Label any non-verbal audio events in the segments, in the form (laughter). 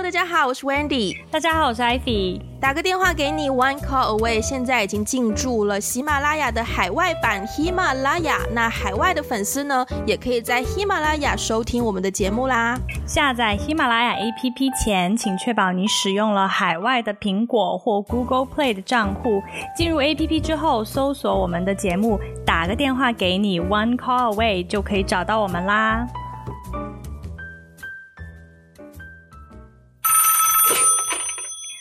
Hello，大家好，我是 Wendy。大家好，我是 Ivy。打个电话给你，One Call Away，现在已经进驻了喜马拉雅的海外版喜马拉雅。那海外的粉丝呢，也可以在喜马拉雅收听我们的节目啦。下载喜马拉雅 APP 前，请确保你使用了海外的苹果或 Google Play 的账户。进入 APP 之后，搜索我们的节目，打个电话给你，One Call Away 就可以找到我们啦。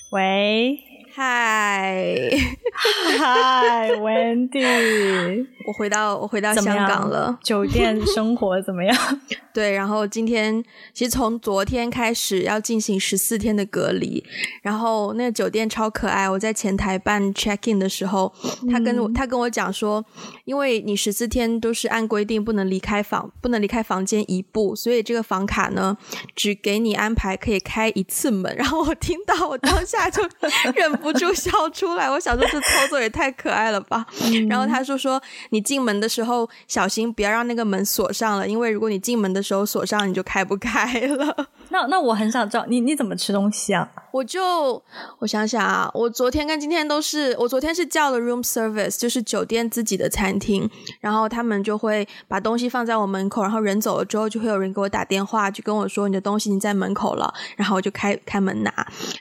喂，嗨，嗨，Wendy，(laughs) 我回到我回到香港了，酒店生活怎么样？(laughs) 对，然后今天其实从昨天开始要进行十四天的隔离，然后那个酒店超可爱。我在前台办 check in 的时候，他跟我、嗯、他跟我讲说，因为你十四天都是按规定不能离开房，不能离开房间一步，所以这个房卡呢，只给你安排可以开一次门。(laughs) 然后我听到，我当下就忍不住笑出来。(laughs) 我想说，这操作也太可爱了吧。嗯、然后他说说，你进门的时候小心不要让那个门锁上了，因为如果你进门的时候锁上，你就开不开了。那那我很想知道，你你怎么吃东西啊？我就我想想啊，我昨天跟今天都是，我昨天是叫了 room service，就是酒店自己的餐厅，然后他们就会把东西放在我门口，然后人走了之后，就会有人给我打电话，就跟我说你的东西已经在门口了，然后我就开开门拿。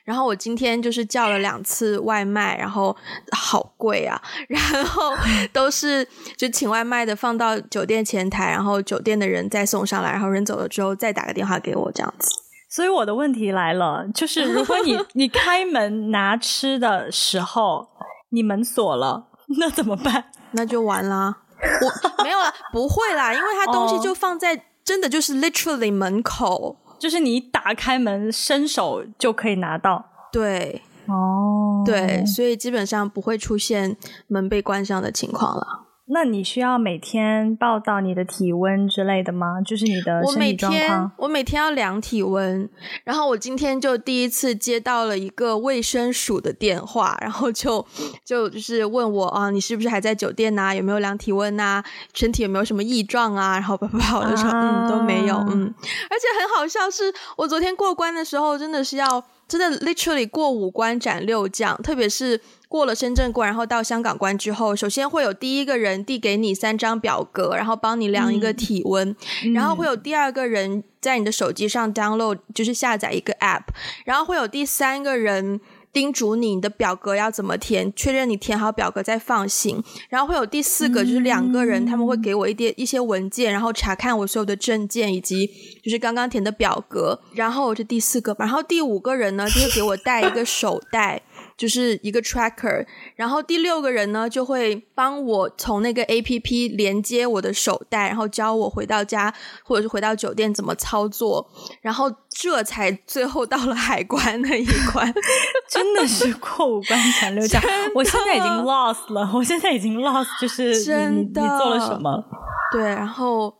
然后我今天就是叫了两次外卖，然后好贵啊，(laughs) 然后 (laughs) 都是就请外卖的放到酒店前台，然后酒店的人再送上来，然后人走了之后再打个电话给我这样子。所以我的问题来了，就是如果你 (laughs) 你开门拿吃的时候，你门锁了，(laughs) 那怎么办？那就完啦。我 (laughs) 没有了，不会啦，因为它东西就放在、oh. 真的就是 literally 门口，就是你打开门伸手就可以拿到。对，哦，oh. 对，所以基本上不会出现门被关上的情况了。那你需要每天报道你的体温之类的吗？就是你的身体状况。我每天，我每天要量体温，然后我今天就第一次接到了一个卫生署的电话，然后就就就是问我啊，你是不是还在酒店呐、啊？有没有量体温呐、啊？身体有没有什么异状啊？然后叭叭叭，我就说、啊、嗯都没有嗯，而且很好笑是，我昨天过关的时候真的是要真的 literally 过五关斩六将，特别是。过了深圳关，然后到香港关之后，首先会有第一个人递给你三张表格，然后帮你量一个体温，嗯、然后会有第二个人在你的手机上 download，就是下载一个 app，然后会有第三个人叮嘱你你的表格要怎么填，确认你填好表格再放行，然后会有第四个就是两个人，他们会给我一点一些文件，然后查看我所有的证件以及就是刚刚填的表格，然后这第四个，然后第五个人呢就会给我带一个手袋。就是一个 tracker，然后第六个人呢就会帮我从那个 APP 连接我的手袋，然后教我回到家或者是回到酒店怎么操作，然后这才最后到了海关那一关，(laughs) 真的是过五关斩六将。我现在已经 lost 了，我现在已经 lost，就是真的你，你做了什么？对，然后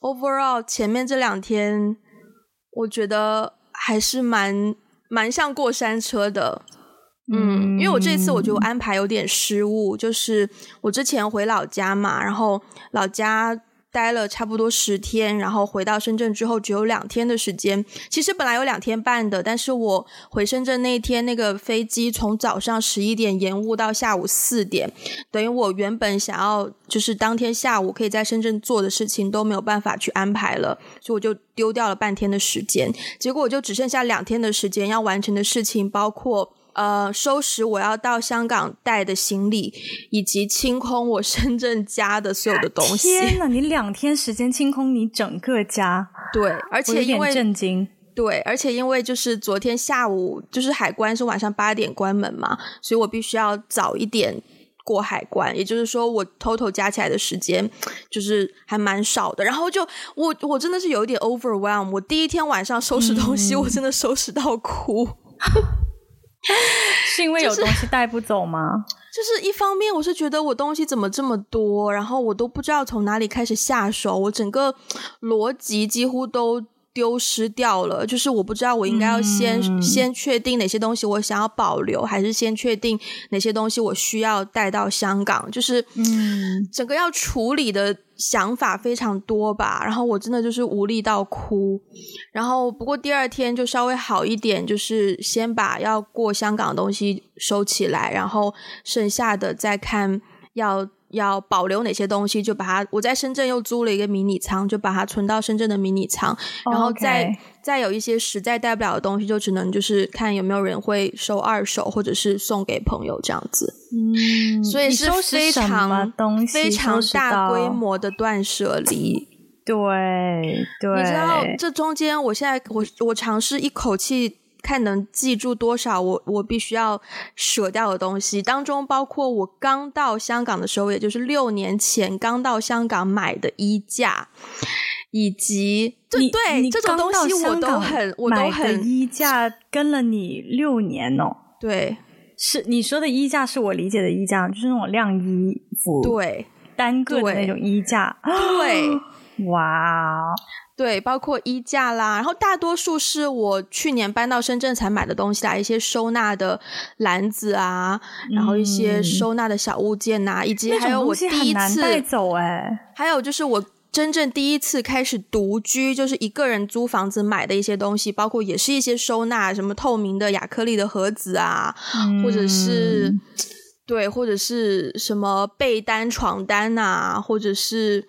overall 前面这两天，我觉得还是蛮蛮像过山车的。嗯，因为我这次我觉得我安排有点失误，就是我之前回老家嘛，然后老家待了差不多十天，然后回到深圳之后只有两天的时间。其实本来有两天半的，但是我回深圳那一天那个飞机从早上十一点延误到下午四点，等于我原本想要就是当天下午可以在深圳做的事情都没有办法去安排了，所以我就丢掉了半天的时间。结果我就只剩下两天的时间要完成的事情，包括。呃，收拾我要到香港带的行李，以及清空我深圳家的所有的东西。天哪，你两天时间清空你整个家？对，而且因为震惊。对，而且因为就是昨天下午就是海关是晚上八点关门嘛，所以我必须要早一点过海关。也就是说，我 total 加起来的时间就是还蛮少的。然后就我我真的是有一点 overwhelm。我第一天晚上收拾东西，嗯、我真的收拾到哭。(laughs) 是因为有东西带不走吗？就是，就是一方面，我是觉得我东西怎么这么多，然后我都不知道从哪里开始下手，我整个逻辑几乎都丢失掉了，就是我不知道我应该要先、嗯、先确定哪些东西我想要保留，还是先确定哪些东西我需要带到香港，就是嗯，整个要处理的想法非常多吧。然后我真的就是无力到哭。然后不过第二天就稍微好一点，就是先把要过香港的东西收起来，然后剩下的再看要。要保留哪些东西，就把它。我在深圳又租了一个迷你仓，就把它存到深圳的迷你仓。然后再、oh, okay. 再有一些实在带不了的东西，就只能就是看有没有人会收二手，或者是送给朋友这样子。嗯，所以是非常非常大规模的断舍离。对对，你知道这中间，我现在我我尝试一口气。看能记住多少我我必须要舍掉的东西，当中包括我刚到香港的时候，也就是六年前刚到香港买的衣架，以及对对这种东西我都很我都很衣架跟了你六年哦，对，是你说的衣架是我理解的衣架，就是那种晾衣服对单个的那种衣架，对，哇。对，包括衣架啦，然后大多数是我去年搬到深圳才买的东西啦，一些收纳的篮子啊，嗯、然后一些收纳的小物件呐，以及还有我第一次带走哎，还有就是我真正第一次开始独居，就是一个人租房子买的一些东西，包括也是一些收纳，什么透明的亚克力的盒子啊，嗯、或者是对，或者是什么被单、床单啊，或者是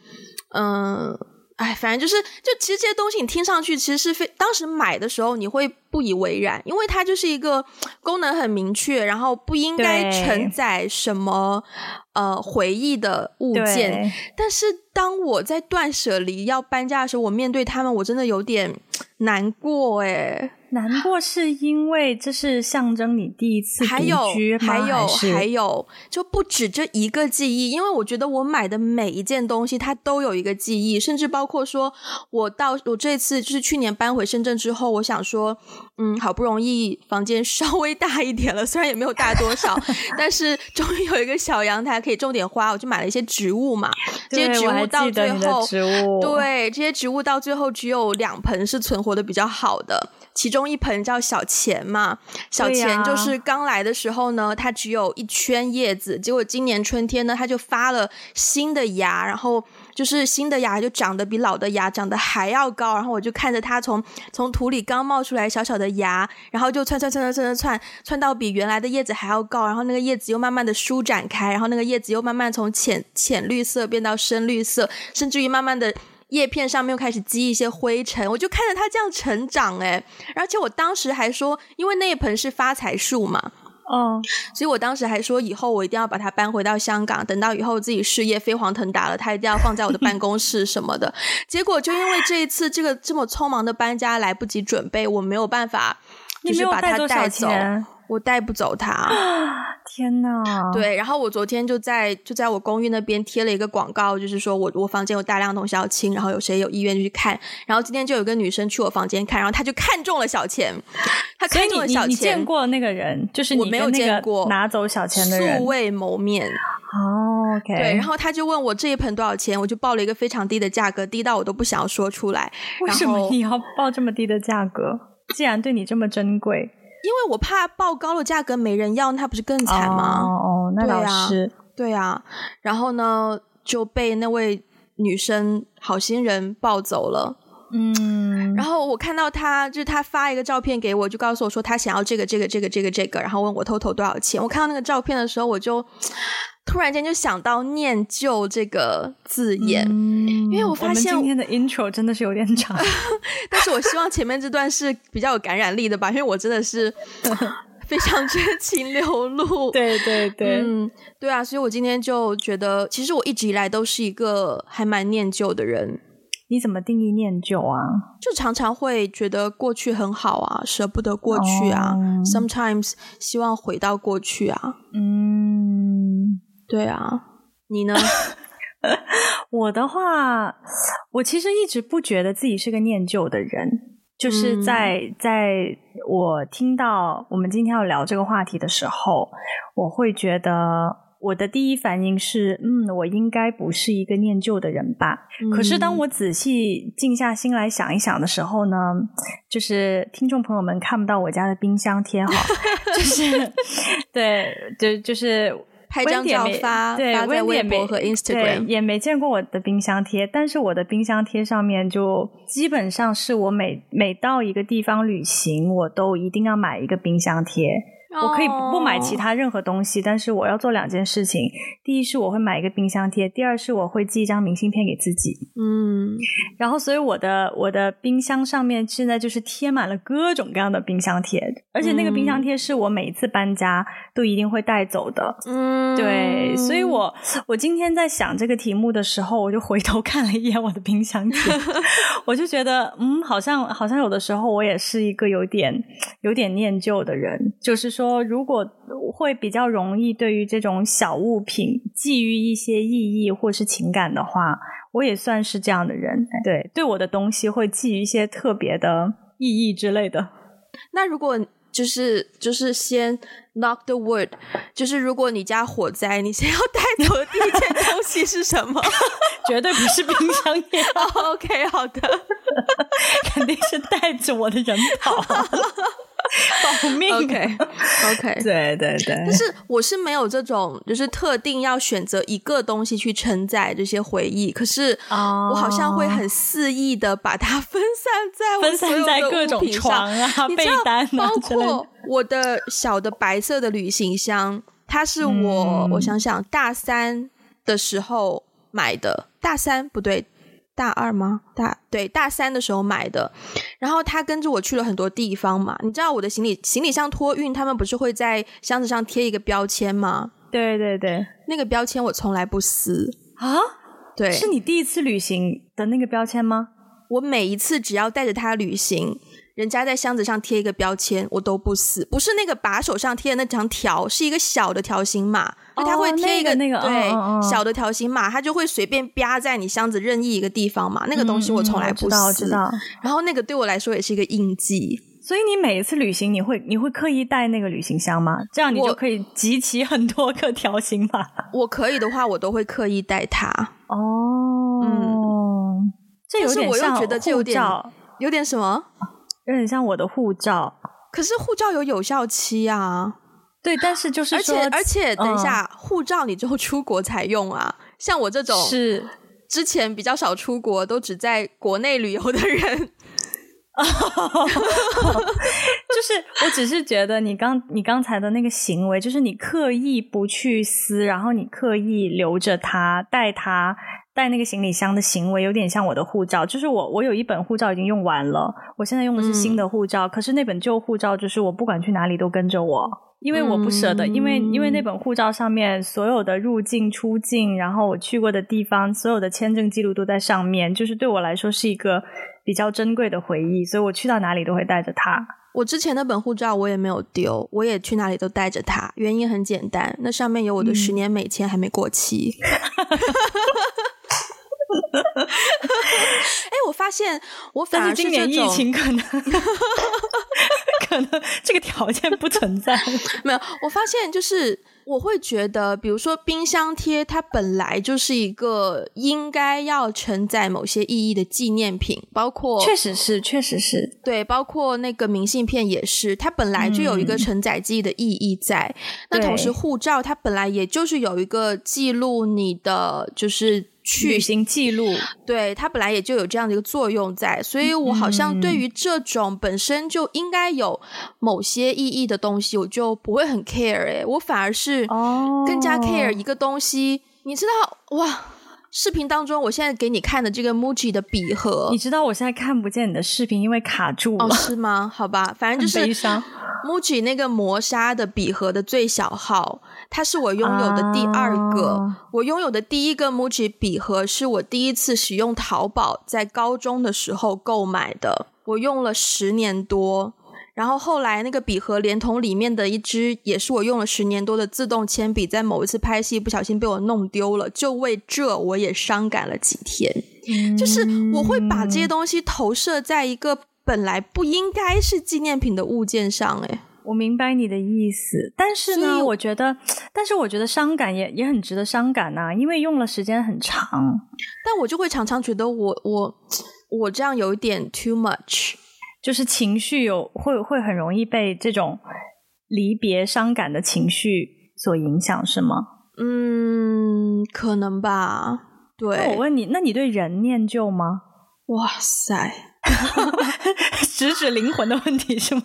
嗯。哎，反正就是，就其实这些东西你听上去其实是非，当时买的时候你会不以为然，因为它就是一个功能很明确，然后不应该承载什么呃回忆的物件。但是当我在断舍离要搬家的时候，我面对他们，我真的有点难过诶。难过是因为这是象征你第一次？还有还有还，还有，就不止这一个记忆，因为我觉得我买的每一件东西它都有一个记忆，甚至包括说我到我这次就是去年搬回深圳之后，我想说，嗯，好不容易房间稍微大一点了，虽然也没有大多少，(laughs) 但是终于有一个小阳台可以种点花，我就买了一些植物嘛。这些植物到最后，对，这些植物到最后只有两盆是存活的比较好的。其中一盆叫小钱嘛，小钱就是刚来的时候呢，它只有一圈叶子，结果今年春天呢，它就发了新的芽，然后就是新的芽就长得比老的芽长得还要高，然后我就看着它从从土里刚冒出来小小的芽，然后就窜窜窜窜窜窜窜窜到比原来的叶子还要高，然后那个叶子又慢慢的舒展开，然后那个叶子又慢慢从浅浅绿色变到深绿色，甚至于慢慢的。叶片上面又开始积一些灰尘，我就看着它这样成长，诶，而且我当时还说，因为那一盆是发财树嘛，嗯，所以我当时还说，以后我一定要把它搬回到香港，等到以后自己事业飞黄腾达了，它一定要放在我的办公室什么的。结果就因为这一次这个这么匆忙的搬家来不及准备，我没有办法，就是把它带走。我带不走它，天呐，对，然后我昨天就在就在我公寓那边贴了一个广告，就是说我我房间有大量东西要清，然后有谁有意愿去看。然后今天就有个女生去我房间看，然后她就看中了小钱，她看中了小钱。你，你见过那个人？就是你我没有见过拿走小钱的人，素未谋面。哦。对，然后他就问我这一盆多少钱，我就报了一个非常低的价格，低到我都不想要说出来。为什么你要报这么低的价格？既然对你这么珍贵。因为我怕报高的价格没人要，那不是更惨吗？哦哦，那倒是。对啊。然后呢，就被那位女生好心人抱走了。嗯。然后我看到他，就是他发一个照片给我，就告诉我说他想要这个这个这个这个这个，然后问我 total 多少钱。我看到那个照片的时候，我就。突然间就想到“念旧”这个字眼，嗯，因为我发现我今天的 intro 真的是有点长，(laughs) 但是我希望前面这段是比较有感染力的吧，因为我真的是 (laughs) 非常真情流露。(laughs) 对对对，嗯，对啊，所以我今天就觉得，其实我一直以来都是一个还蛮念旧的人。你怎么定义念旧啊？就常常会觉得过去很好啊，舍不得过去啊，哦，sometimes 希望回到过去啊，嗯。对啊，你呢？(laughs) 我的话，我其实一直不觉得自己是个念旧的人。就是在、嗯、在我听到我们今天要聊这个话题的时候，我会觉得我的第一反应是，嗯，我应该不是一个念旧的人吧？嗯、可是当我仔细静下心来想一想的时候呢，就是听众朋友们看不到我家的冰箱贴哈，(laughs) 就是 (laughs) 对，就就是。拍张照发，对，发在微博和 Instagram，也没见过我的冰箱贴，但是我的冰箱贴上面就基本上是我每每到一个地方旅行，我都一定要买一个冰箱贴。我可以不买其他任何东西，但是我要做两件事情。第一是我会买一个冰箱贴，第二是我会寄一张明信片给自己。嗯，然后所以我的我的冰箱上面现在就是贴满了各种各样的冰箱贴，而且那个冰箱贴是我每一次搬家都一定会带走的。嗯，对，所以我我今天在想这个题目的时候，我就回头看了一眼我的冰箱贴，(laughs) 我就觉得嗯，好像好像有的时候我也是一个有点有点念旧的人，就是说。说如果会比较容易对于这种小物品寄予一些意义或是情感的话，我也算是这样的人。对，对我的东西会寄予一些特别的意义之类的。(laughs) 那如果就是就是先 knock the wood，就是如果你家火灾，你先要带走的第一件东西是什么？(laughs) 绝对不是冰箱贴。oh, OK，好的，(laughs) 肯定是带着我的人跑。(laughs) 保命，OK，OK，(laughs) 对对对。但是我是没有这种，就是特定要选择一个东西去承载这些回忆。可是我好像会很肆意的把它分散在我所有的物品上，啊、被单啊，包括我的小的白色的旅行箱，它是我、嗯、我想想大三的时候买的，大三不对。大二吗？大对，大三的时候买的，然后他跟着我去了很多地方嘛。你知道我的行李行李箱托运，他们不是会在箱子上贴一个标签吗？对对对，那个标签我从来不撕啊。对，是你第一次旅行的那个标签吗？我每一次只要带着它旅行。人家在箱子上贴一个标签，我都不撕。不是那个把手上贴的那张条，是一个小的条形码，哦、他会贴一个那个、那个、对、哦、小的条形码，他就会随便啪在你箱子任意一个地方嘛。那个东西我从来不撕。嗯、知道，知道。然后那个对我来说也是一个印记。所以你每一次旅行，你会你会刻意带那个旅行箱吗？这样你就可以集齐很多个条形码。我可以的话，我都会刻意带它。哦，嗯，这有点像有点，有点什么？有点像我的护照，可是护照有有效期啊。对，但是就是说，而且而且，等一下，嗯、护照你之后出国才用啊。像我这种是之前比较少出国，都只在国内旅游的人，(laughs) 就是我只是觉得你刚你刚才的那个行为，就是你刻意不去撕，然后你刻意留着它，带它。带那个行李箱的行为有点像我的护照，就是我我有一本护照已经用完了，我现在用的是新的护照，嗯、可是那本旧护照就是我不管去哪里都跟着我，因为我不舍得，嗯、因为因为那本护照上面所有的入境出境，然后我去过的地方，所有的签证记录都在上面，就是对我来说是一个比较珍贵的回忆，所以我去到哪里都会带着它。我之前那本护照我也没有丢，我也去哪里都带着它，原因很简单，那上面有我的十年美签还没过期。嗯 (laughs) (laughs) 哎，我发现我反而是这种，今年疫情可能 (laughs) 可能这个条件不存在。(laughs) 没有，我发现就是我会觉得，比如说冰箱贴，它本来就是一个应该要承载某些意义的纪念品，包括确实是，确实是对，包括那个明信片也是，它本来就有一个承载记忆的意义在。嗯、那同时，护照它本来也就是有一个记录你的，就是。去旅行记录，对，它本来也就有这样的一个作用在，所以我好像对于这种本身就应该有某些意义的东西，我就不会很 care 诶，我反而是更加 care 一个东西，哦、你知道哇？视频当中，我现在给你看的这个 Muji 的笔盒，你知道我现在看不见你的视频，因为卡住了。哦，是吗？好吧，反正就是 Muji 那个磨砂的笔盒的最小号，它是我拥有的第二个。啊、我拥有的第一个 Muji 笔盒是我第一次使用淘宝，在高中的时候购买的，我用了十年多。然后后来那个笔盒连同里面的一支也是我用了十年多的自动铅笔，在某一次拍戏不小心被我弄丢了，就为这我也伤感了几天。嗯、就是我会把这些东西投射在一个本来不应该是纪念品的物件上，哎。我明白你的意思，但是呢，我觉得 (tsk) 但是我觉得伤感也也很值得伤感呐、啊，因为用了时间很长。但我就会常常觉得我我我这样有一点 too much，就是情绪有会会很容易被这种离别伤感的情绪所影响，是吗？嗯，可能吧。对，那我问你，那你对人念旧吗？哇塞，(laughs) 直指灵魂的问题是吗？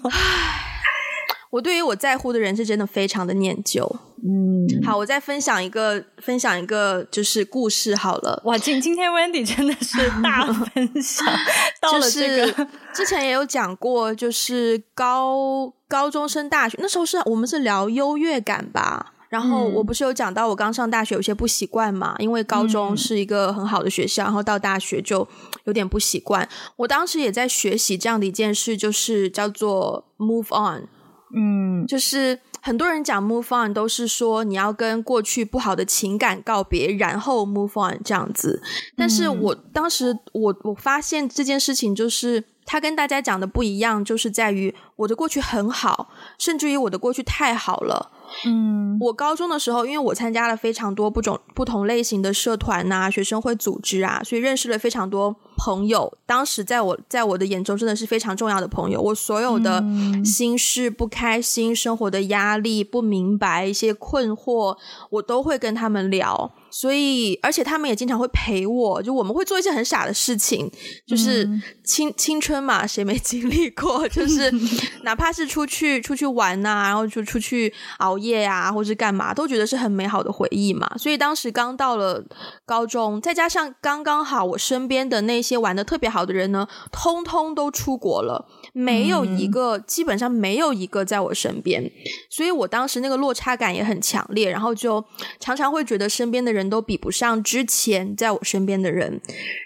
我对于我在乎的人是真的非常的念旧。嗯，好，我再分享一个，分享一个就是故事好了。哇，今今天 Wendy 真的是 (laughs) 大分享，(laughs) 到了这个、就是、之前也有讲过，就是高高中升大学那时候是我们是聊优越感吧。然后我不是有讲到我刚上大学有些不习惯嘛，因为高中是一个很好的学校，然后到大学就有点不习惯。我当时也在学习这样的一件事，就是叫做 move on。嗯，就是很多人讲 move on 都是说你要跟过去不好的情感告别，然后 move on 这样子。但是我当时我我发现这件事情就是他跟大家讲的不一样，就是在于我的过去很好，甚至于我的过去太好了。嗯，我高中的时候，因为我参加了非常多不种不同类型的社团呐、啊、学生会组织啊，所以认识了非常多朋友。当时在我在我的眼中，真的是非常重要的朋友。我所有的心事、不开心、生活的压力、不明白一些困惑，我都会跟他们聊。所以，而且他们也经常会陪我，就我们会做一些很傻的事情，就是青青春嘛，谁没经历过？(laughs) 就是 (laughs) 哪怕是出去出去玩呐、啊，然后就出去熬夜啊，或者干嘛，都觉得是很美好的回忆嘛。所以当时刚到了高中，再加上刚刚好我身边的那些玩的特别好的人呢，通通都出国了，没有一个，基本上没有一个在我身边，所以我当时那个落差感也很强烈，然后就常常会觉得身边的人。人都比不上之前在我身边的人，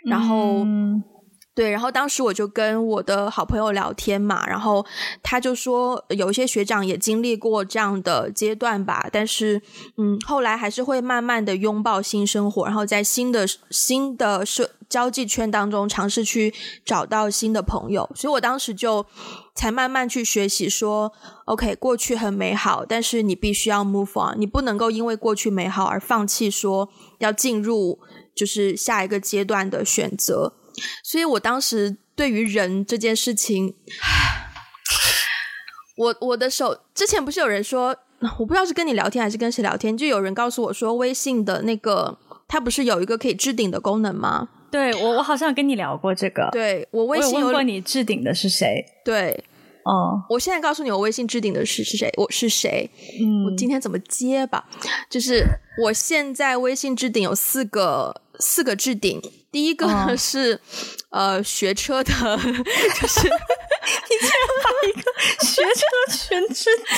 然后、嗯、对，然后当时我就跟我的好朋友聊天嘛，然后他就说有一些学长也经历过这样的阶段吧，但是嗯，后来还是会慢慢的拥抱新生活，然后在新的新的社交际圈当中尝试去找到新的朋友，所以我当时就。才慢慢去学习说，OK，过去很美好，但是你必须要 move on，你不能够因为过去美好而放弃说要进入就是下一个阶段的选择。所以我当时对于人这件事情，我我的手之前不是有人说，我不知道是跟你聊天还是跟谁聊天，就有人告诉我说，微信的那个它不是有一个可以置顶的功能吗？对，我我好像跟你聊过这个。对，我微信问过你置顶的是谁？对，哦，我现在告诉你，我微信置顶的是是谁？我是谁？嗯，我今天怎么接吧？就是我现在微信置顶有四个四个置顶。第一个呢 (laughs) 是、哦、呃学车的，就是 (laughs) 你竟然把一个 (laughs) 学车全置顶，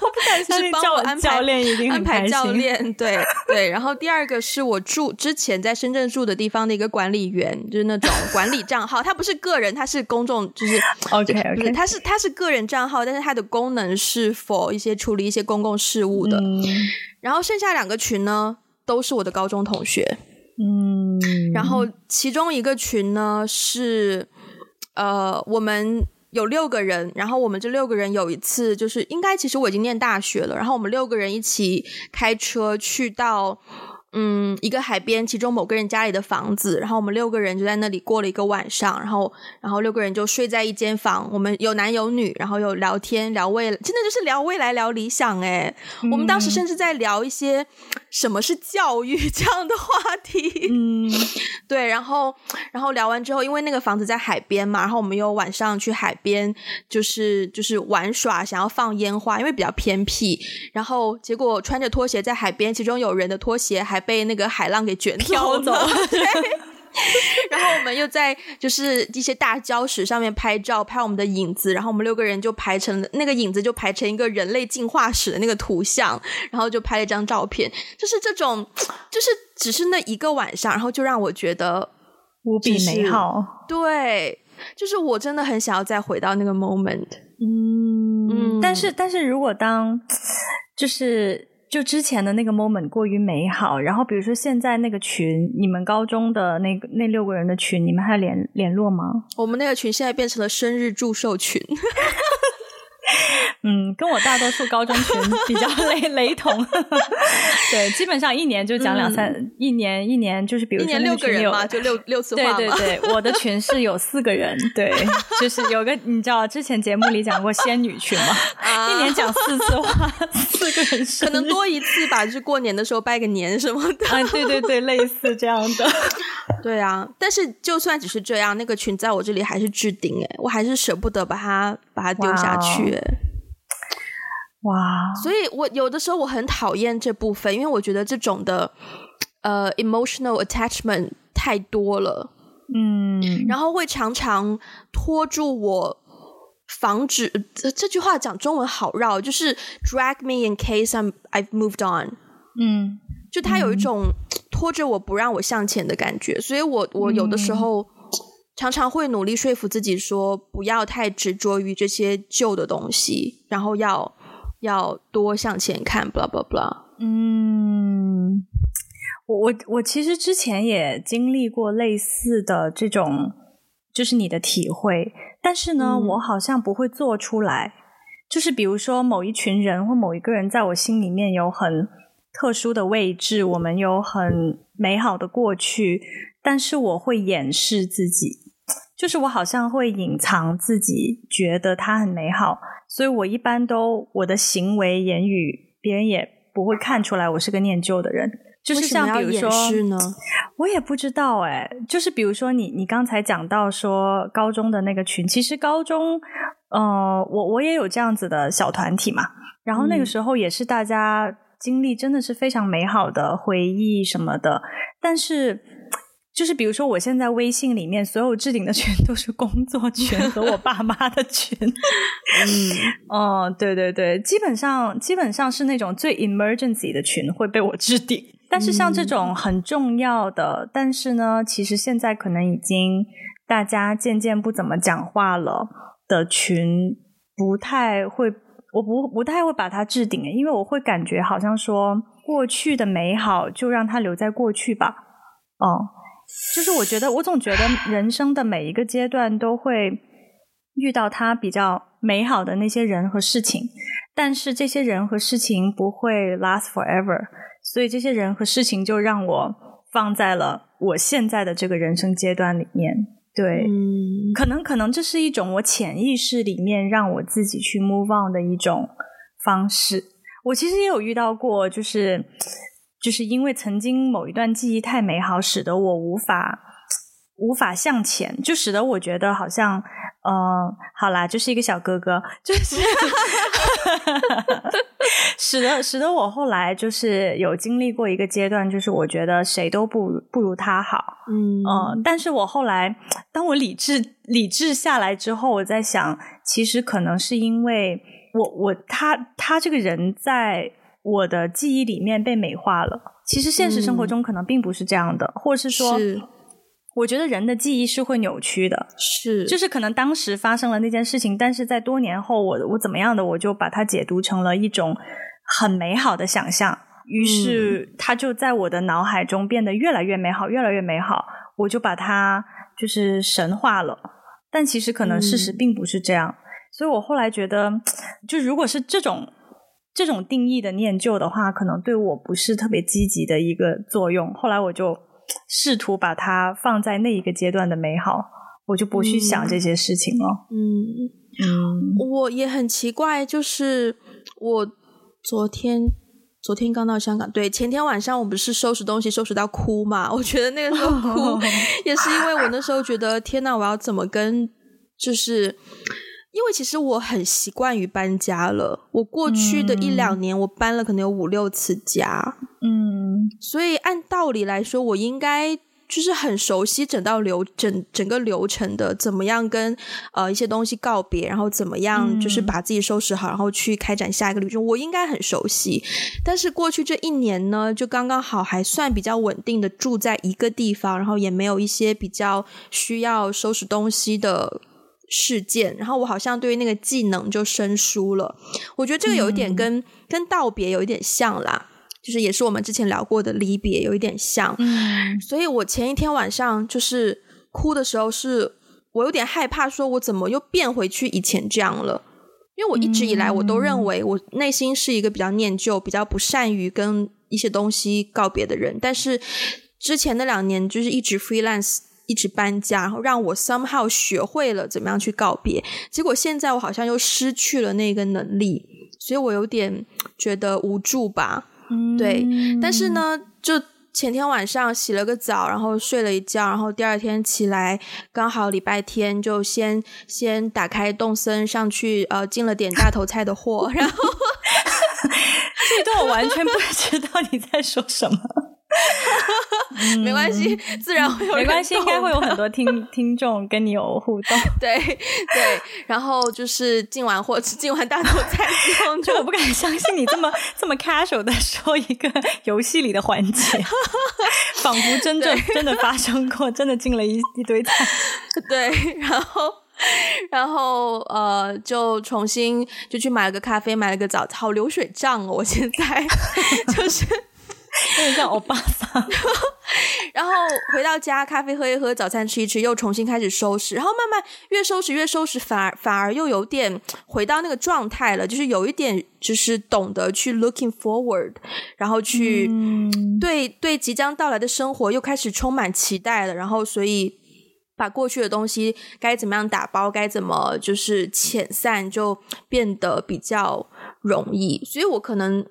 我不敢相信，帮我安排教练一定。安排教练，对对。然后第二个是我住之前在深圳住的地方的一个管理员，就是那种管理账号，他不是个人，他是公众，就是 OK OK，他是他是个人账号，但是他的功能是 for 一些处理一些公共事务的。嗯、然后剩下两个群呢，都是我的高中同学。嗯，然后其中一个群呢是，呃，我们有六个人，然后我们这六个人有一次就是应该其实我已经念大学了，然后我们六个人一起开车去到。嗯，一个海边，其中某个人家里的房子，然后我们六个人就在那里过了一个晚上，然后，然后六个人就睡在一间房，我们有男有女，然后有聊天聊未来，真的就是聊未来聊理想诶、嗯、我们当时甚至在聊一些什么是教育这样的话题，嗯，(laughs) 对，然后，然后聊完之后，因为那个房子在海边嘛，然后我们又晚上去海边，就是就是玩耍，想要放烟花，因为比较偏僻，然后结果穿着拖鞋在海边，其中有人的拖鞋还。被那个海浪给卷飘走，(laughs) (laughs) 对。(laughs) 然后我们又在就是一些大礁石上面拍照，拍我们的影子。然后我们六个人就排成那个影子，就排成一个人类进化史的那个图像，然后就拍了一张照片。就是这种，就是只是那一个晚上，然后就让我觉得无比美好。对，就是我真的很想要再回到那个 moment。嗯嗯，但是但是如果当就是。就之前的那个 moment 过于美好，然后比如说现在那个群，你们高中的那个那六个人的群，你们还联联络吗？我们那个群现在变成了生日祝寿群。(laughs) (laughs) 嗯，跟我大多数高中群比较雷 (laughs) 雷同。对，基本上一年就讲两三，嗯、一年一年就是比如说六个人嘛，就六六次话对对对，我的群是有四个人，对，就是有个你知道之前节目里讲过仙女群嘛，(laughs) 啊、一年讲四次话，四个人可能多一次吧，就是过年的时候拜个年什么的。啊，对对对，类似这样的。对啊，但是就算只是这样，那个群在我这里还是置顶哎，我还是舍不得把它把它丢下去哎。哇，所以我有的时候我很讨厌这部分，因为我觉得这种的呃 emotional attachment 太多了，嗯，然后会常常拖住我，防止这这句话讲中文好绕，就是 drag me in case I'm I've moved on，嗯，就他有一种拖着我不让我向前的感觉，所以我我有的时候常常会努力说服自己说不要太执着于这些旧的东西，然后要。要多向前看，blah blah blah。嗯，我我我其实之前也经历过类似的这种，就是你的体会，但是呢，嗯、我好像不会做出来。就是比如说某一群人或某一个人，在我心里面有很特殊的位置，我们有很美好的过去，但是我会掩饰自己。就是我好像会隐藏自己，觉得它很美好，所以我一般都我的行为言语，别人也不会看出来我是个念旧的人。就是像比如说，我也不知道哎。就是比如说你你刚才讲到说高中的那个群，其实高中，呃，我我也有这样子的小团体嘛。然后那个时候也是大家经历真的是非常美好的回忆什么的，但是。就是比如说，我现在微信里面所有置顶的群都是工作群 (laughs) 和我爸妈的群。嗯，(laughs) 哦，对对对，基本上基本上是那种最 emergency 的群会被我置顶。但是像这种很重要的，嗯、但是呢，其实现在可能已经大家渐渐不怎么讲话了的群，不太会，我不不太会把它置顶，因为我会感觉好像说过去的美好就让它留在过去吧。哦。就是我觉得，我总觉得人生的每一个阶段都会遇到他比较美好的那些人和事情，但是这些人和事情不会 last forever，所以这些人和事情就让我放在了我现在的这个人生阶段里面。对，嗯，可能可能这是一种我潜意识里面让我自己去 move on 的一种方式。我其实也有遇到过，就是。就是因为曾经某一段记忆太美好，使得我无法无法向前，就使得我觉得好像，呃，好啦，就是一个小哥哥，就是 (laughs) 使得使得我后来就是有经历过一个阶段，就是我觉得谁都不不如他好，嗯、呃、但是我后来当我理智理智下来之后，我在想，其实可能是因为我我他他这个人在。我的记忆里面被美化了，其实现实生活中可能并不是这样的，嗯、或是说，是我觉得人的记忆是会扭曲的，是，就是可能当时发生了那件事情，但是在多年后我，我我怎么样的，我就把它解读成了一种很美好的想象，于是它就在我的脑海中变得越来越美好，越来越美好，我就把它就是神化了，但其实可能事实并不是这样，嗯、所以我后来觉得，就如果是这种。这种定义的念旧的话，可能对我不是特别积极的一个作用。后来我就试图把它放在那一个阶段的美好，我就不去想这些事情了。嗯嗯，嗯我也很奇怪，就是我昨天昨天刚到香港，对，前天晚上我不是收拾东西收拾到哭嘛？我觉得那个时候哭 (laughs) 也是因为我那时候觉得天呐，我要怎么跟就是。因为其实我很习惯于搬家了，我过去的一两年我搬了可能有五六次家，嗯，所以按道理来说，我应该就是很熟悉整道流整整个流程的，怎么样跟呃一些东西告别，然后怎么样就是把自己收拾好，然后去开展下一个旅程，我应该很熟悉。但是过去这一年呢，就刚刚好还算比较稳定的住在一个地方，然后也没有一些比较需要收拾东西的。事件，然后我好像对于那个技能就生疏了。我觉得这个有一点跟、嗯、跟道别有一点像啦，就是也是我们之前聊过的离别有一点像。嗯，所以我前一天晚上就是哭的时候是，是我有点害怕，说我怎么又变回去以前这样了？因为我一直以来我都认为我内心是一个比较念旧、比较不善于跟一些东西告别的人，但是之前那两年就是一直 freelance，一直搬家，然后让我 somehow 学会了怎么样去告别。结果现在我好像又失去了那个能力，所以我有点觉得无助吧。嗯，对。但是呢，就前天晚上洗了个澡，然后睡了一觉，然后第二天起来刚好礼拜天，就先先打开动森上去，呃，进了点大头菜的货，然后。(laughs) 这段我完全不知道你在说什么，嗯、(laughs) 没关系，自然会有。没关系，应该会有很多听 (laughs) 听众跟你有互动。对对，然后就是进完货，进完大头菜之后，就 (laughs) 我不敢相信你这么这么 casual 的说一个游戏里的环节，仿佛真正真的发生过，真的进了一一堆菜。对，然后。然后呃，就重新就去买了个咖啡，买了个早餐，好流水账哦！我现在就是有点像欧巴桑。(laughs) 然后回到家，咖啡喝一喝，早餐吃一吃，又重新开始收拾。然后慢慢越收拾越收拾，反而反而又有点回到那个状态了，就是有一点就是懂得去 looking forward，然后去、嗯、对对即将到来的生活又开始充满期待了。然后所以。把过去的东西该怎么样打包，该怎么就是遣散，就变得比较容易。所以我可能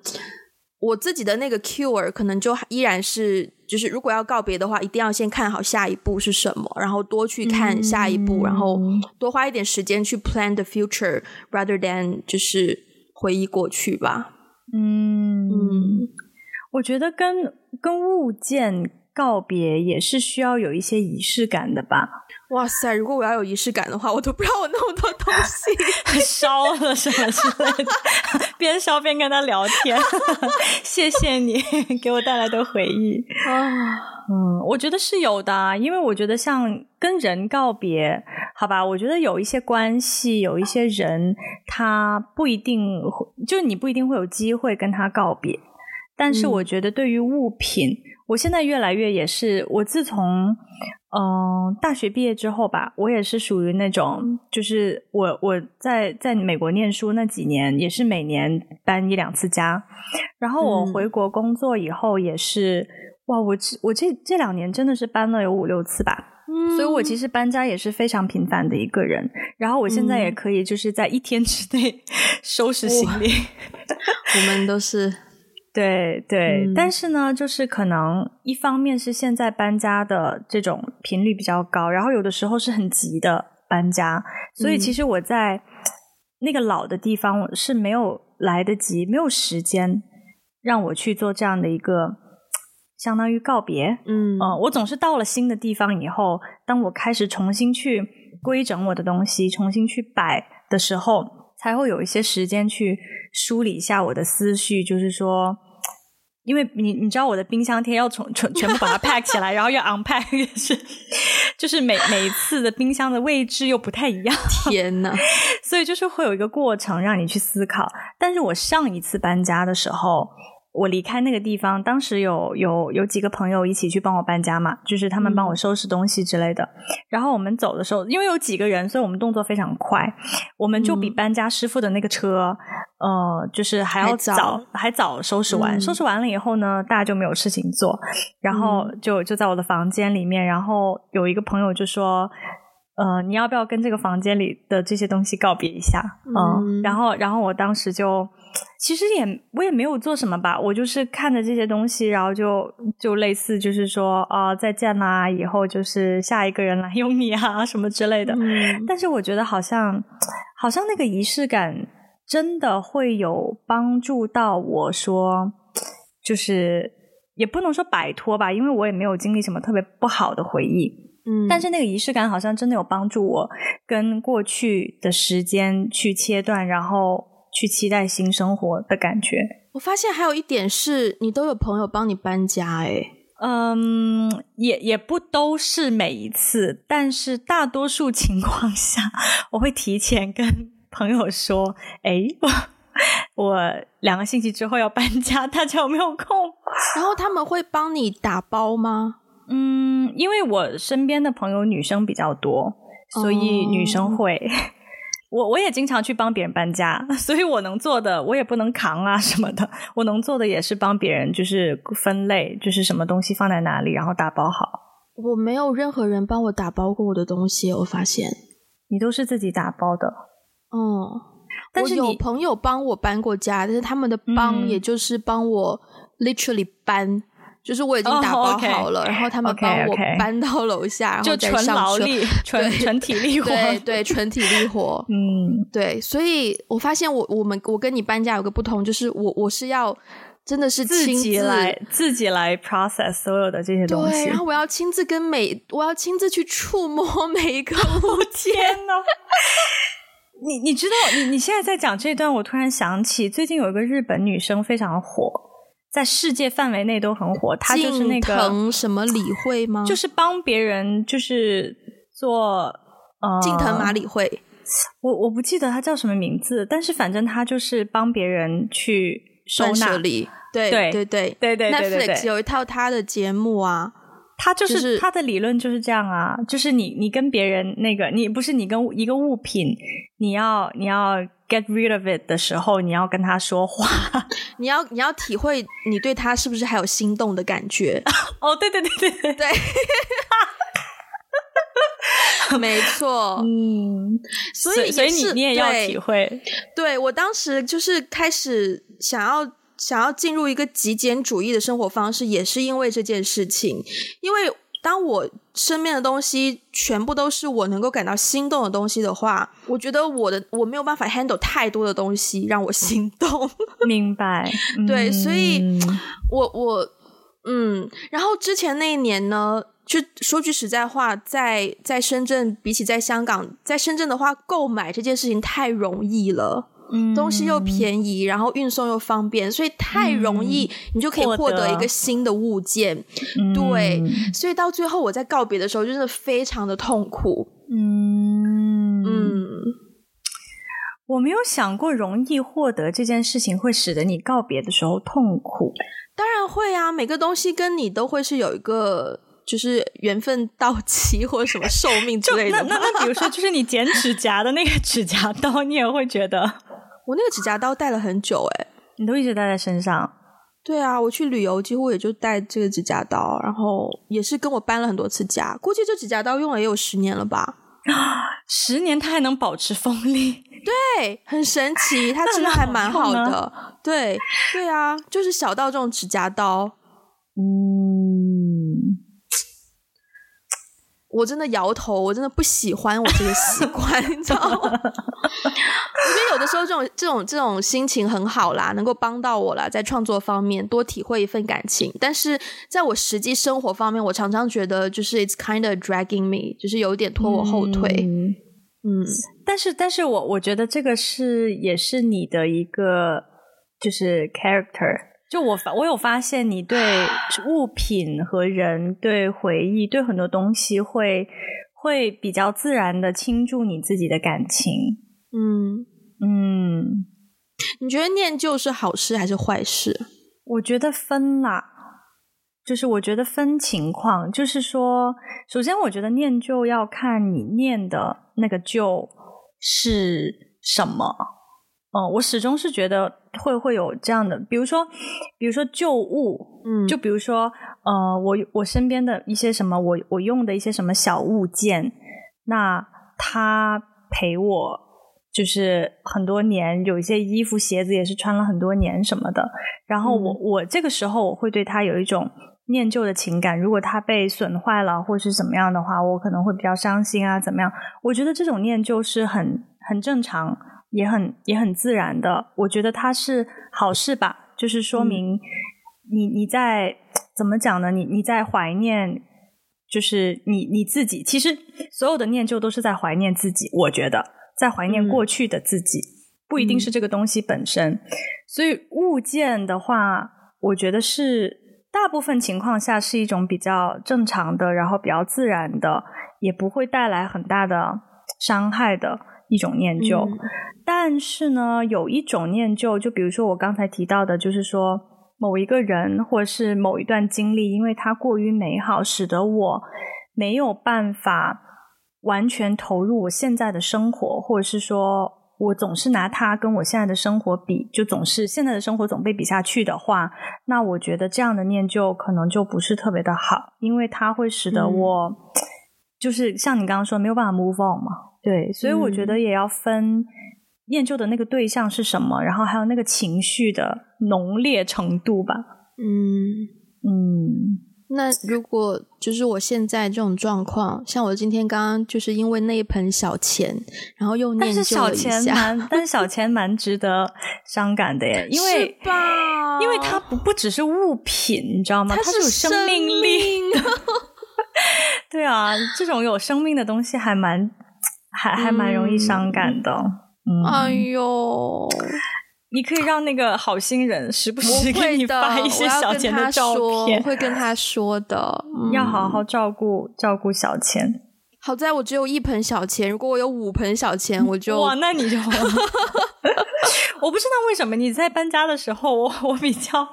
我自己的那个 cure 可能就依然是，就是如果要告别的话，一定要先看好下一步是什么，然后多去看下一步，嗯、然后多花一点时间去 plan the future，rather than 就是回忆过去吧。嗯嗯，我觉得跟跟物件。告别也是需要有一些仪式感的吧？哇塞！如果我要有仪式感的话，我都不知道我那么多东西 (laughs) 烧了什么之类的，边烧边跟他聊天。(laughs) 谢谢你给我带来的回忆啊！嗯，我觉得是有的，因为我觉得像跟人告别，好吧？我觉得有一些关系，有一些人，他不一定会，就你不一定会有机会跟他告别。但是我觉得对于物品，嗯我现在越来越也是，我自从嗯、呃、大学毕业之后吧，我也是属于那种，就是我我在在美国念书那几年，也是每年搬一两次家，然后我回国工作以后也是，嗯、哇，我我这这两年真的是搬了有五六次吧，嗯，所以我其实搬家也是非常频繁的一个人，然后我现在也可以就是在一天之内 (laughs) 收拾行李，(laughs) 我们都是。对对，嗯，但是呢，就是可能一方面是现在搬家的这种频率比较高，然后有的时候是很急的搬家，所以其实我在那个老的地方我是没有来得及，没有时间让我去做这样的一个相当于告别。嗯，呃，我总是到了新的地方以后，当我开始重新去规整我的东西，重新去摆的时候，才会有一些时间去梳理一下我的思绪，就是说。因为你你知道我的冰箱贴要从全全部把它 (laughs) pack 起来，然后要 unpack，也是就是每每一次的冰箱的位置又不太一样。(laughs) 天呐，所以就是会有一个过程让你去思考。但是我上一次搬家的时候。我离开那个地方，当时有有有几个朋友一起去帮我搬家嘛，就是他们帮我收拾东西之类的。嗯、然后我们走的时候，因为有几个人，所以我们动作非常快，我们就比搬家师傅的那个车，嗯、呃，就是还要早，还早，收拾完。嗯、收拾完了以后呢，大家就没有事情做，然后就就在我的房间里面，然后有一个朋友就说。呃，你要不要跟这个房间里的这些东西告别一下？呃、嗯，然后，然后我当时就，其实也我也没有做什么吧，我就是看着这些东西，然后就就类似就是说啊、呃，再见啦，以后就是下一个人来用你啊什么之类的。嗯、但是我觉得好像好像那个仪式感真的会有帮助到我说，就是也不能说摆脱吧，因为我也没有经历什么特别不好的回忆。嗯，但是那个仪式感好像真的有帮助我跟过去的时间去切断，然后去期待新生活的感觉。我发现还有一点是，你都有朋友帮你搬家，诶。嗯，也也不都是每一次，但是大多数情况下，我会提前跟朋友说，诶，我我两个星期之后要搬家，大家有没有空？然后他们会帮你打包吗？嗯，因为我身边的朋友女生比较多，所以女生会。Oh. 我我也经常去帮别人搬家，(laughs) 所以我能做的我也不能扛啊什么的，我能做的也是帮别人，就是分类，就是什么东西放在哪里，然后打包好。我没有任何人帮我打包过我的东西，我发现你都是自己打包的。嗯，但是我有朋友帮我搬过家，但是他们的帮也就是帮我 literally 搬。嗯就是我已经打包好了，oh, okay. 然后他们帮我搬到楼下，然后就纯劳力、(laughs) 纯纯体力活，对对，纯体力活。(laughs) 嗯，对，所以我发现我我们我跟你搬家有个不同，就是我我是要真的是亲自，自己来自己来 process 所有的这些东西，对，然后我要亲自跟每我要亲自去触摸 (laughs) 每一个物件呢。你你知道，你你现在在讲这段，我突然想起最近有一个日本女生非常火。在世界范围内都很火，他就是那个藤什么理会吗？就是帮别人，就是做呃，近藤麻理惠。我我不记得他叫什么名字，但是反正他就是帮别人去收纳。对对对对对对，Netflix 有一套他的节目啊。他就是、就是、他的理论就是这样啊，就是你你跟别人那个，你不是你跟一个物品，你要你要 get rid of it 的时候，你要跟他说话，(laughs) 你要你要体会你对他是不是还有心动的感觉。(laughs) 哦，对对对对对对，(laughs) 没错，嗯，所以所以你你也要体会，对，对我当时就是开始想要。想要进入一个极简主义的生活方式，也是因为这件事情。因为当我身边的东西全部都是我能够感到心动的东西的话，我觉得我的我没有办法 handle 太多的东西让我心动。(laughs) 明白？对，所以我我嗯，然后之前那一年呢，就说句实在话，在在深圳比起在香港，在深圳的话，购买这件事情太容易了。嗯，东西又便宜，然后运送又方便，所以太容易，你就可以获得一个新的物件。嗯、对，所以到最后我在告别的时候，就真的非常的痛苦。嗯嗯，我没有想过容易获得这件事情会使得你告别的时候痛苦。当然会啊，每个东西跟你都会是有一个。就是缘分到期或者什么寿命之类的。那那那，比如说，就是你剪指甲的那个指甲刀，你也会觉得我那个指甲刀戴了很久哎，你都一直戴在身上。对啊，我去旅游几乎也就带这个指甲刀，然后也是跟我搬了很多次家。估计这指甲刀用了也有十年了吧？十年它还能保持锋利？(laughs) 对，很神奇，它真的还蛮好的。对对啊，就是小到这种指甲刀，嗯。我真的摇头，我真的不喜欢我这个习惯，你知道吗？(laughs) 我觉得有的时候这种这种这种心情很好啦，能够帮到我啦，在创作方面多体会一份感情。但是在我实际生活方面，我常常觉得就是 it's kind of dragging me，就是有点拖我后腿。嗯，嗯，但是但是我我觉得这个是也是你的一个就是 character。就我发，我有发现你对 (sighs) 物品和人、对回忆、对很多东西会会比较自然的倾注你自己的感情。嗯嗯，你觉得念旧是好事还是坏事？我觉得分啦，就是我觉得分情况。就是说，首先我觉得念旧要看你念的那个旧是什么。哦，我始终是觉得会会有这样的，比如说，比如说旧物，嗯，就比如说，呃，我我身边的一些什么，我我用的一些什么小物件，那他陪我就是很多年，有一些衣服鞋子也是穿了很多年什么的，然后我、嗯、我这个时候我会对他有一种念旧的情感，如果他被损坏了或是怎么样的话，我可能会比较伤心啊，怎么样？我觉得这种念旧是很很正常。也很也很自然的，我觉得它是好事吧，就是说明你你在怎么讲呢？你你在怀念，就是你你自己。其实所有的念旧都是在怀念自己，我觉得在怀念过去的自己，不一定是这个东西本身。所以物件的话，我觉得是大部分情况下是一种比较正常的，然后比较自然的，也不会带来很大的伤害的一种念旧。但是呢，有一种念旧，就比如说我刚才提到的，就是说某一个人或是某一段经历，因为它过于美好，使得我没有办法完全投入我现在的生活，或者是说我总是拿它跟我现在的生活比，就总是现在的生活总被比下去的话，那我觉得这样的念旧可能就不是特别的好，因为它会使得我、嗯、就是像你刚刚说没有办法 move on 嘛。对，所以我觉得也要分念旧的那个对象是什么，然后还有那个情绪的浓烈程度吧。嗯嗯。那如果就是我现在这种状况，像我今天刚刚就是因为那一盆小钱，然后又念旧了一下，(laughs) 但是小钱蛮，但是小钱蛮值得伤感的耶，因为？因为它不不只是物品，你知道吗？它是有生命力。命 (laughs) 对啊，这种有生命的东西还蛮还还蛮容易伤感的。嗯，哎呦。你可以让那个好心人时不时给你发一些小钱的照片，我会跟他说的，嗯、要好好照顾照顾小钱。好在我只有一盆小钱，如果我有五盆小钱，(laughs) 我就哇，那你就 (laughs) 我不知道为什么你在搬家的时候，我 (laughs) 我比较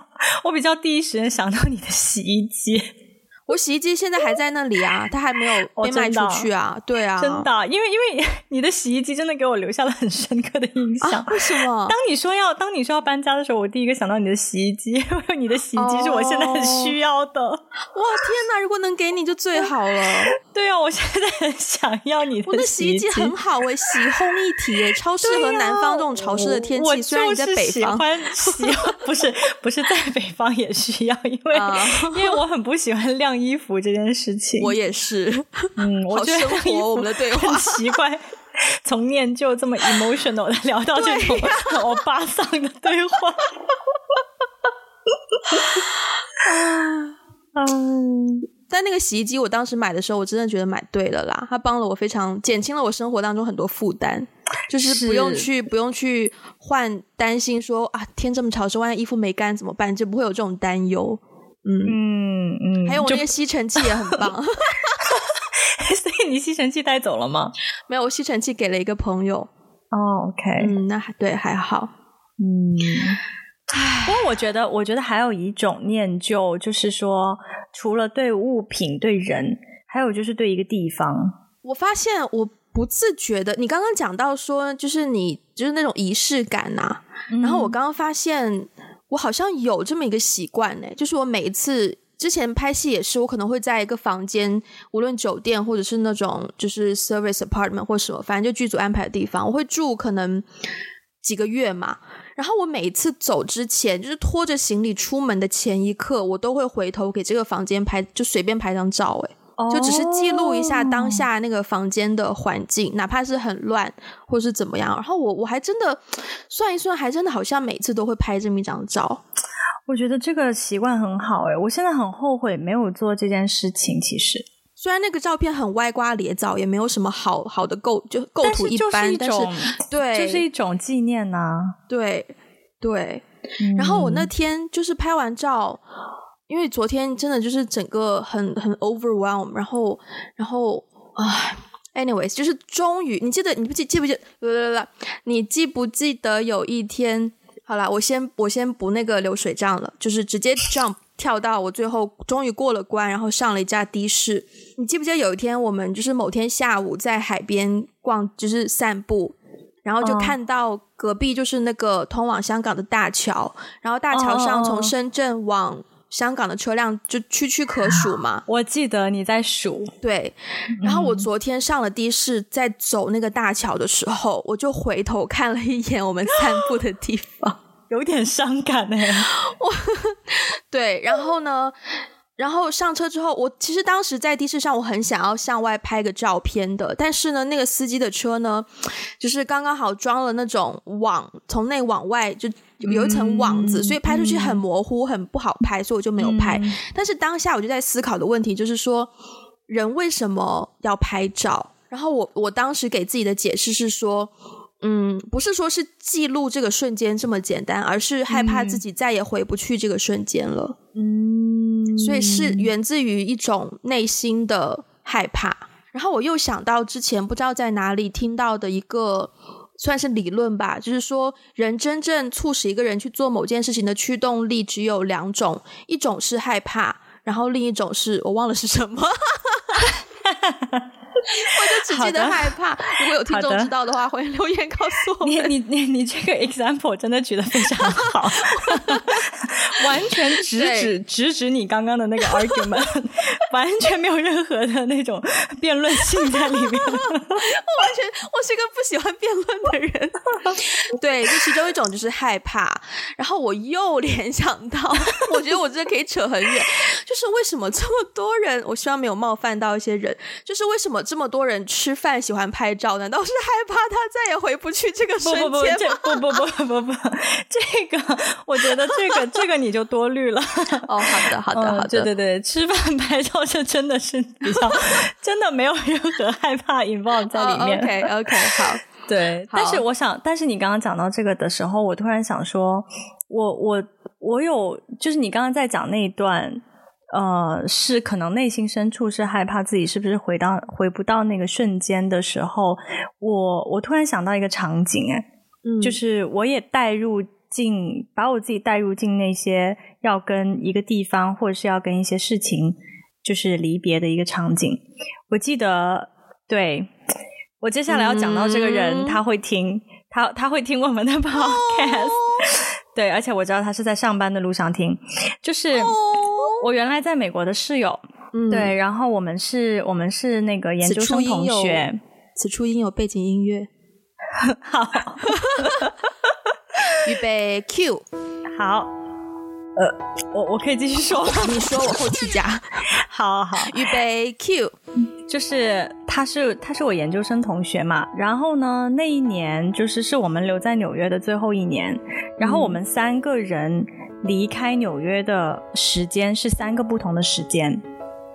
我比较第一时间想到你的洗衣机。我洗衣机现在还在那里啊，它还没有被卖出去啊。对啊，真的，因为因为 (laughs) 你的洗衣机真的给我留下了很深刻的印象。为什么？当你说要当你说要搬家的时候，我第一个想到你的洗衣机，(laughs) 因为你的洗衣机是我现在很需要的。(laughs) 哇，天哪！如果能给你就最好了。对啊，我现在很想要你的洗衣机。我的洗衣机很好诶，洗烘一体诶，超适合南方这种潮湿的天气。虽然你在北方，喜欢不是不是在北方也需要，因为因为我很不喜欢晾。衣服这件事情，我也是。嗯，(laughs) 我觉得我们的对话很奇怪，(laughs) 从念旧这么 emotional 的 (laughs) 聊到这种欧巴桑的对话。嗯，但那个洗衣机，我当时买的时候，我真的觉得买对了啦。它帮了我非常减轻了我生活当中很多负担，就是不用去不用去换，担心说啊，天这么潮湿，万一衣服没干怎么办？就不会有这种担忧。嗯嗯嗯，还有我那个吸尘器也很棒，(laughs) (laughs) 所以你吸尘器带走了吗？没有，我吸尘器给了一个朋友。哦，oh，OK，嗯，那还对还好。嗯，不过我觉得，我觉得还有一种念旧，就是说，除了对物品、对人，还有就是对一个地方。我发现我不自觉的，你刚刚讲到说，就是你就是那种仪式感呐，嗯，然后我刚刚发现。我好像有这么一个习惯呢，就是我每一次之前拍戏也是，我可能会在一个房间，无论酒店或者是那种就是 service apartment 或什么，反正就剧组安排的地方，我会住可能几个月嘛。然后我每一次走之前，就是拖着行李出门的前一刻，我都会回头给这个房间拍，就随便拍张照，诶就只是记录一下当下那个房间的环境，oh. 哪怕是很乱或是怎么样。然后我我还真的算一算，还真的好像每次都会拍这么一张照。我觉得这个习惯很好诶，我现在很后悔没有做这件事情。其实虽然那个照片很歪瓜裂枣，也没有什么好好的构，就构图一般，但是，但是对，就是一种纪念呐、啊。对对，嗯、然后我那天就是拍完照。因为昨天真的就是整个很很 overwhelm，然后然后啊，anyways，就是终于，你记得你不记记不记？来来来，你记不记得有一天？好啦，我先我先不那个流水账了，就是直接 jump 跳到我最后终于过了关，然后上了一架的士。你记不记得有一天我们就是某天下午在海边逛，就是散步，然后就看到隔壁就是那个通往香港的大桥，然后大桥上从深圳往。香港的车辆就区区可数嘛，(laughs) 我记得你在数。对，然后我昨天上了的士，在走那个大桥的时候，我就回头看了一眼我们 (laughs) 散步的地方，有点伤感哎。(laughs) 我，对，然后呢？然后上车之后，我其实当时在的士上，我很想要向外拍个照片的，但是呢，那个司机的车呢，就是刚刚好装了那种网，从内往外就有一层网子，嗯、所以拍出去很模糊，嗯、很不好拍，所以我就没有拍。嗯、但是当下我就在思考的问题就是说，人为什么要拍照？然后我我当时给自己的解释是说。嗯，不是说是记录这个瞬间这么简单，而是害怕自己再也回不去这个瞬间了。嗯，所以是源自于一种内心的害怕。然后我又想到之前不知道在哪里听到的一个算是理论吧，就是说人真正促使一个人去做某件事情的驱动力只有两种，一种是害怕，然后另一种是我忘了是什么。(laughs) (laughs) 我就只记得害怕。如果有听众知道的话，欢迎留言告诉我。你你你你这个 example 真的举得非常好，(laughs) 完全直指直指你刚刚的那个 argument，(laughs) 完全没有任何的那种辩论性在里面。我完全，我是一个不喜欢辩论的人。对，就其中一种就是害怕。然后我又联想到，我觉得我真的可以扯很远，就是为什么这么多人？我希望没有冒犯到一些人，就是为什么这么多人吃饭喜欢拍照？难道是害怕他再也回不去这个瞬间吗？不不不不不不不，这个我觉得这个这个你就多虑了。哦，好的 (laughs) 好的好的，对对对，吃饭拍照这真的是比较 (laughs) 真的没有任何害怕 involve 在里面。Oh, OK (laughs) OK 好。对，但是我想，但是你刚刚讲到这个的时候，我突然想说，我我我有，就是你刚刚在讲那一段，呃，是可能内心深处是害怕自己是不是回到回不到那个瞬间的时候，我我突然想到一个场景，诶，嗯，就是我也带入进，把我自己带入进那些要跟一个地方或者是要跟一些事情就是离别的一个场景，我记得，对。我接下来要讲到这个人，嗯、他会听他他会听我们的 podcast，、哦、(laughs) 对，而且我知道他是在上班的路上听。就是我原来在美国的室友，嗯、对，然后我们是我们是那个研究生同学。此处应有背景音乐。(laughs) 好，(laughs) 预备 Q，好，呃，我我可以继续说，你说我后期加。(laughs) 好好，预备 Q。就是他是他是我研究生同学嘛，然后呢，那一年就是是我们留在纽约的最后一年，然后我们三个人离开纽约的时间是三个不同的时间，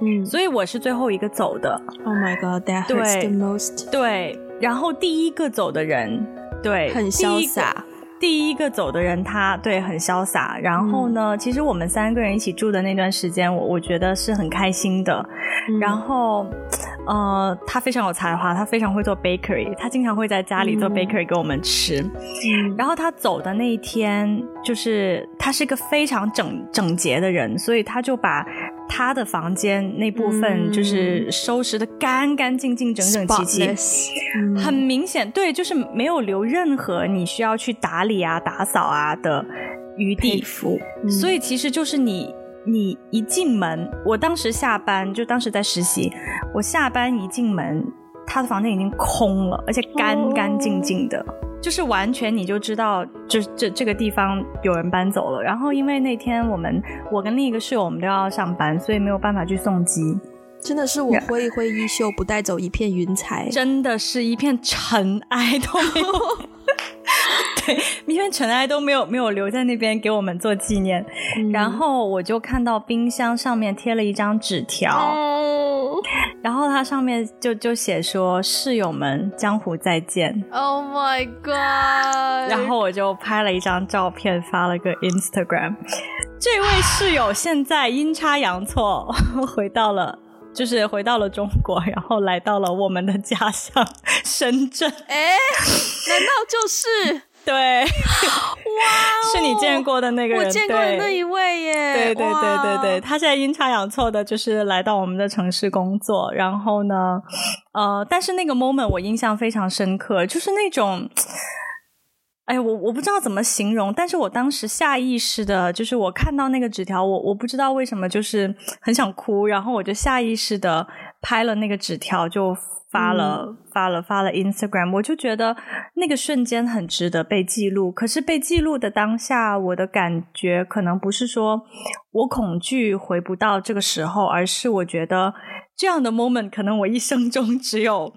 嗯，所以我是最后一个走的。Oh my god, that hurts the most. 对，对，然后第一个走的人，对，很潇洒。第一个走的人他，他对很潇洒。然后呢，嗯、其实我们三个人一起住的那段时间，我我觉得是很开心的。嗯、然后，呃，他非常有才华，他非常会做 bakery，他经常会在家里做 bakery 给我们吃。嗯、然后他走的那一天，就是他是一个非常整整洁的人，所以他就把他的房间那部分就是收拾的干干净净、整整齐齐，嗯、很明显，对，就是没有留任何你需要去打理啊、打扫啊的余地。嗯、所以其实就是你，你一进门，我当时下班就当时在实习，我下班一进门，他的房间已经空了，而且干干净净的。哦就是完全你就知道，就这这个地方有人搬走了。然后因为那天我们我跟另一个室友我们都要上班，所以没有办法去送机。真的是我挥一挥衣袖，不带走一片云彩，真的是一片尘埃都没有。(laughs) 对，一片尘埃都没有没有留在那边给我们做纪念。嗯、然后我就看到冰箱上面贴了一张纸条。嗯然后它上面就就写说，室友们江湖再见。Oh my god！然后我就拍了一张照片发了个 Instagram。这位室友现在阴差阳错回到了，就是回到了中国，然后来到了我们的家乡深圳。哎，难道就是？(laughs) 对，哇是你见过的那个人，我见过的那一位耶。对对对对对，他现在阴差阳错的，就是来到我们的城市工作。然后呢，呃，但是那个 moment 我印象非常深刻，就是那种，哎，我我不知道怎么形容，但是我当时下意识的，就是我看到那个纸条，我我不知道为什么，就是很想哭，然后我就下意识的拍了那个纸条，就。发了、嗯、发了发了 Instagram，我就觉得那个瞬间很值得被记录。可是被记录的当下，我的感觉可能不是说我恐惧回不到这个时候，而是我觉得这样的 moment 可能我一生中只有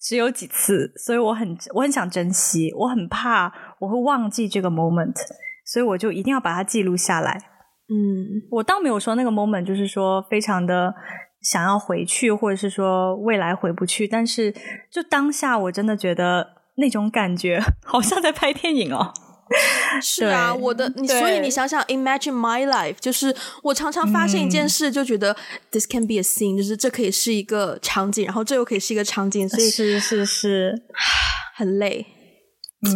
只有几次，所以我很我很想珍惜，我很怕我会忘记这个 moment，所以我就一定要把它记录下来。嗯，我倒没有说那个 moment 就是说非常的。想要回去，或者是说未来回不去，但是就当下，我真的觉得那种感觉 (laughs) 好像在拍电影哦。是啊，我的你，所以你想想，Imagine my life，就是我常常发现一件事，就觉得、嗯、This can be a scene，就是这可以是一个场景，然后这又可以是一个场景，所以是是是，很累。嗯，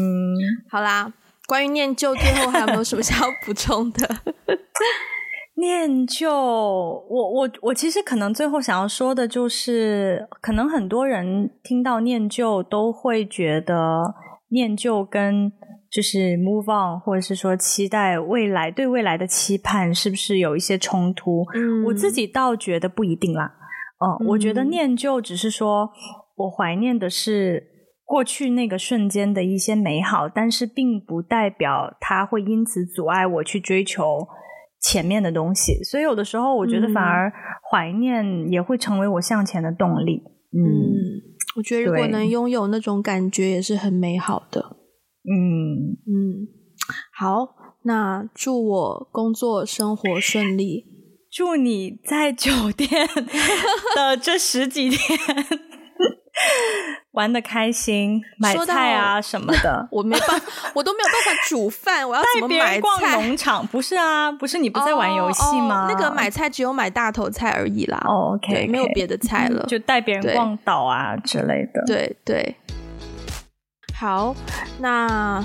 好啦，关于念旧，最后还有没有什么想要补充的？(laughs) 念旧，我我我其实可能最后想要说的就是，可能很多人听到念旧都会觉得念旧跟就是 move on，或者是说期待未来，对未来的期盼是不是有一些冲突？嗯，我自己倒觉得不一定啦。哦、嗯，我觉得念旧只是说我怀念的是过去那个瞬间的一些美好，但是并不代表它会因此阻碍我去追求。前面的东西，所以有的时候我觉得反而怀念也会成为我向前的动力。嗯，嗯，我觉得如果能拥有那种感觉也是很美好的。嗯嗯，好，那祝我工作生活顺利，(laughs) 祝你在酒店的这十几天。(laughs) 玩的开心，买菜啊 (laughs) 什么的，(laughs) 我没办法，我都没有办法煮饭，我要怎么买菜？农场？不是啊，不是你不在玩游戏吗？那个买菜只有买大头菜而已啦。哦，OK，, 没有别的菜了，就带别人逛岛啊之类的。对对，好，那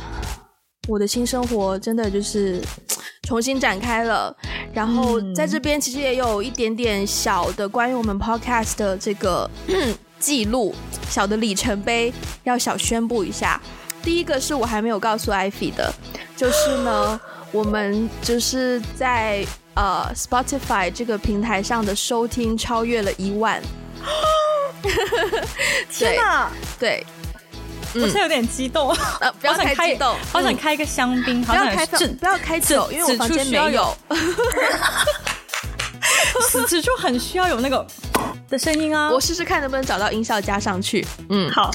我的新生活真的就是 (tsk) 重新展开了，然后在这边其实也有一点点小的关于我们 Podcast 的这个。记录小的里程碑要小宣布一下，第一个是我还没有告诉艾菲的，就是呢，(gasps) 我们就是在呃 Spotify 这个平台上的收听超越了一万。(gasps) 天哪！对，我现在有点激动，呃，不要太激动，好想开一个香槟，不要开，不要开酒，因为我房间没有。(laughs) (laughs) 此此处很需要有那个的声音啊！我试试看能不能找到音效加上去。嗯，好。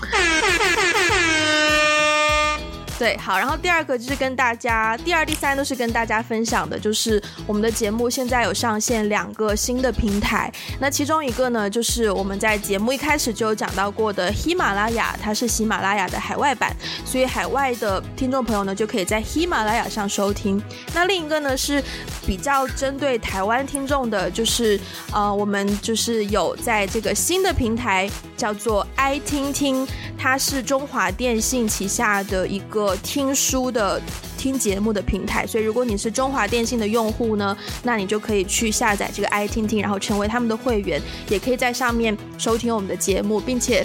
对，好，然后第二个就是跟大家，第二、第三都是跟大家分享的，就是我们的节目现在有上线两个新的平台。那其中一个呢，就是我们在节目一开始就有讲到过的喜马拉雅，它是喜马拉雅的海外版，所以海外的听众朋友呢就可以在喜马拉雅上收听。那另一个呢是比较针对台湾听众的，就是呃，我们就是有在这个新的平台叫做爱听听，它是中华电信旗下的一个。听书的听节目的平台，所以如果你是中华电信的用户呢，那你就可以去下载这个爱听听，然后成为他们的会员，也可以在上面收听我们的节目，并且，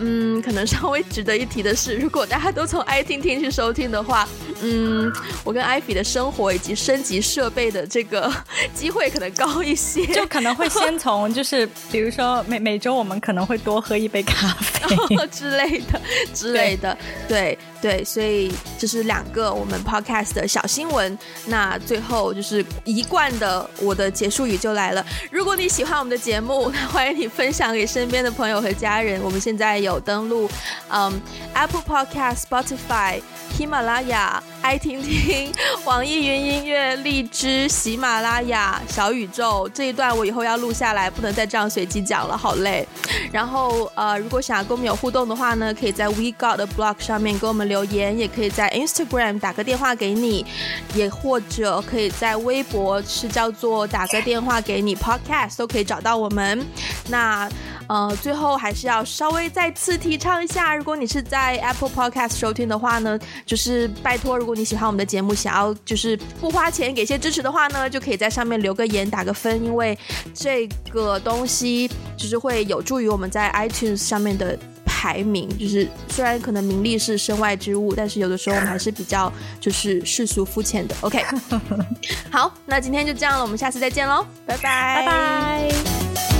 嗯，可能稍微值得一提的是，如果大家都从爱听听去收听的话，嗯，我跟艾菲的生活以及升级设备的这个机会可能高一些，就可能会先从就是比如说每每周我们可能会多喝一杯咖啡。(laughs) 之类的之类的，对。对，所以这是两个我们 podcast 的小新闻。那最后就是一贯的我的结束语就来了。如果你喜欢我们的节目，那欢迎你分享给身边的朋友和家人。我们现在有登录，嗯，Apple Podcast、Spotify、喜马拉雅、爱听听、(laughs) 网易云音乐、荔枝、喜马拉雅、小宇宙。这一段我以后要录下来，不能再这样随机讲了，好累。然后呃，如果想要跟我们有互动的话呢，可以在 We Got 的 blog 上面给我们。留言也可以在 Instagram 打个电话给你，也或者可以在微博是叫做打个电话给你 Podcast 都可以找到我们。那呃，最后还是要稍微再次提倡一下，如果你是在 Apple Podcast 收听的话呢，就是拜托，如果你喜欢我们的节目，想要就是不花钱给些支持的话呢，就可以在上面留个言打个分，因为这个东西就是会有助于我们在 iTunes 上面的。排名就是，虽然可能名利是身外之物，但是有的时候我们还是比较就是世俗肤浅的。OK，(laughs) 好，那今天就这样了，我们下次再见喽，拜拜，拜拜。